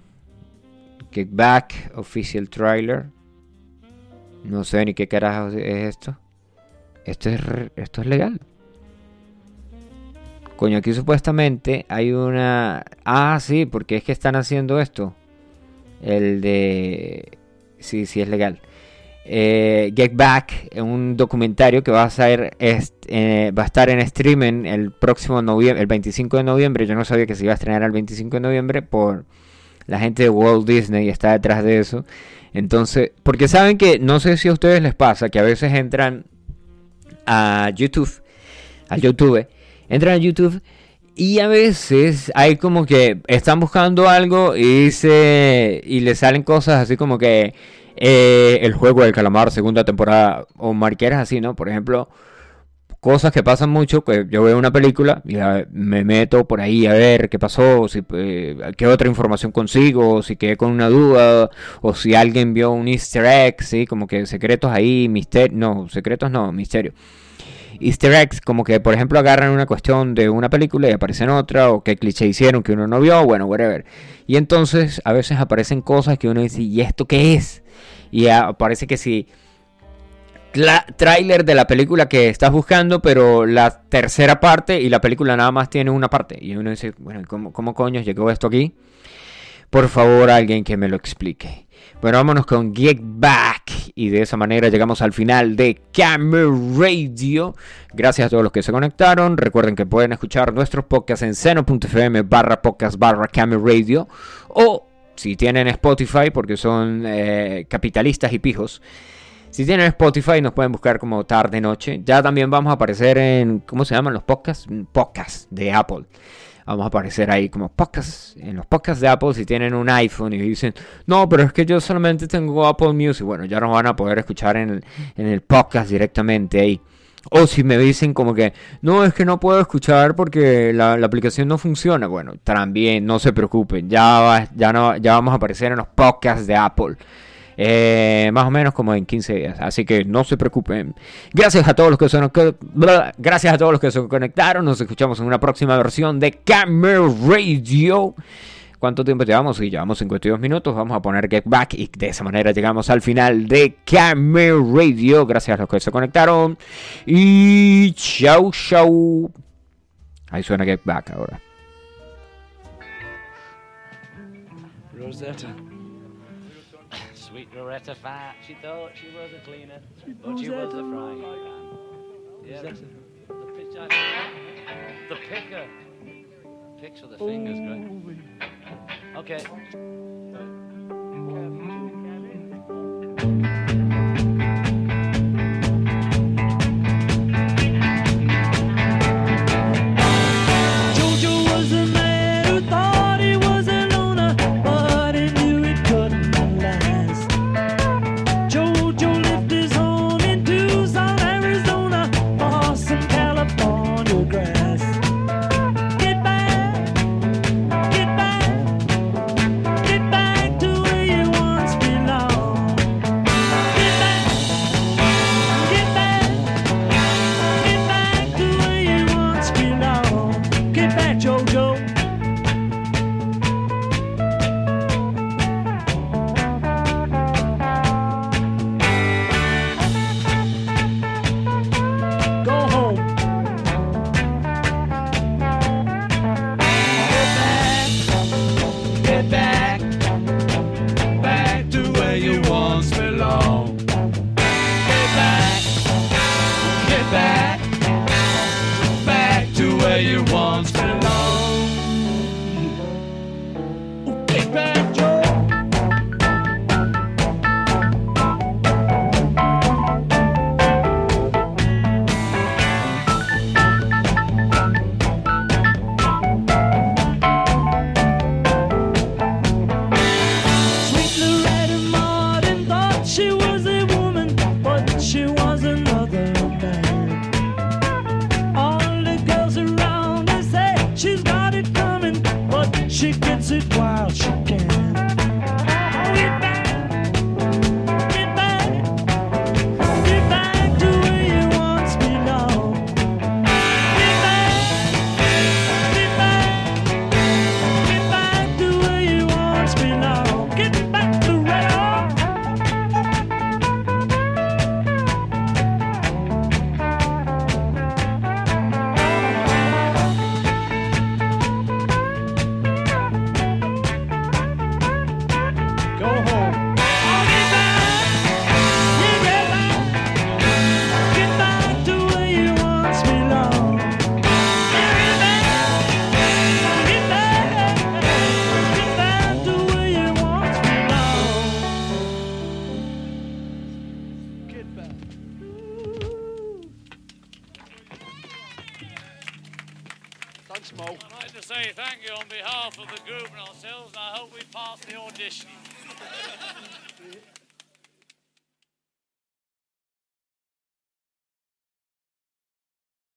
[SPEAKER 1] Get Back Official Trailer. No sé ni qué carajo es esto. Esto es, esto es legal. Coño, aquí supuestamente hay una... Ah, sí, porque es que están haciendo esto. El de... Sí, sí es legal eh, Get Back, un documentario que va a, ser, eh, va a estar en streaming el próximo noviembre, el 25 de noviembre. Yo no sabía que se iba a estrenar el 25 de noviembre por la gente de Walt Disney está detrás de eso. Entonces, porque saben que, no sé si a ustedes les pasa, que a veces entran a YouTube, a YouTube, entran a YouTube y a veces hay como que están buscando algo y, se, y le salen cosas así como que eh, el juego del calamar, segunda temporada, o marqueras así, ¿no? Por ejemplo, cosas que pasan mucho, que yo veo una película y me meto por ahí a ver qué pasó, si, eh, qué otra información consigo, si quedé con una duda, o si alguien vio un easter egg, ¿sí? Como que secretos ahí, misterio, no, secretos no, misterio. Easter eggs, como que por ejemplo agarran una cuestión de una película y aparecen otra, o qué cliché hicieron que uno no vio, bueno, whatever. Y entonces a veces aparecen cosas que uno dice, ¿y esto qué es? Y aparece que si la tráiler de la película que estás buscando, pero la tercera parte y la película nada más tiene una parte. Y uno dice, bueno, ¿cómo, cómo coño llegó esto aquí? Por favor, alguien que me lo explique. Bueno, vámonos con Get Back. Y de esa manera llegamos al final de Camera Radio. Gracias a todos los que se conectaron. Recuerden que pueden escuchar nuestros podcasts en seno.fm barra podcast barra Camera Radio. O si tienen Spotify, porque son eh, capitalistas y pijos. Si tienen Spotify nos pueden buscar como tarde noche. Ya también vamos a aparecer en, ¿cómo se llaman los podcasts? Podcasts de Apple vamos a aparecer ahí como podcasts, en los podcasts de Apple si tienen un iPhone y dicen, no, pero es que yo solamente tengo Apple Music, bueno, ya nos van a poder escuchar en el, en el podcast directamente ahí. O si me dicen como que, no, es que no puedo escuchar porque la, la aplicación no funciona, bueno, también, no se preocupen, ya, ya, no, ya vamos a aparecer en los podcasts de Apple. Eh, más o menos como en 15 días. Así que no se preocupen. Gracias a todos los que se gracias a todos los que se conectaron. Nos escuchamos en una próxima versión de Camera Radio. ¿Cuánto tiempo llevamos? Sí, llevamos 52 minutos. Vamos a poner Get Back y de esa manera llegamos al final de Camera Radio. Gracias a los que se conectaron. Y chau, chau. Ahí suena Get Back ahora.
[SPEAKER 12] Rosetta. Loretta Fat, she thought she was a cleaner, but she was a frying pan. Yeah, the, the, the picker. Picks with the fingers, great. Okay.
[SPEAKER 13] Back to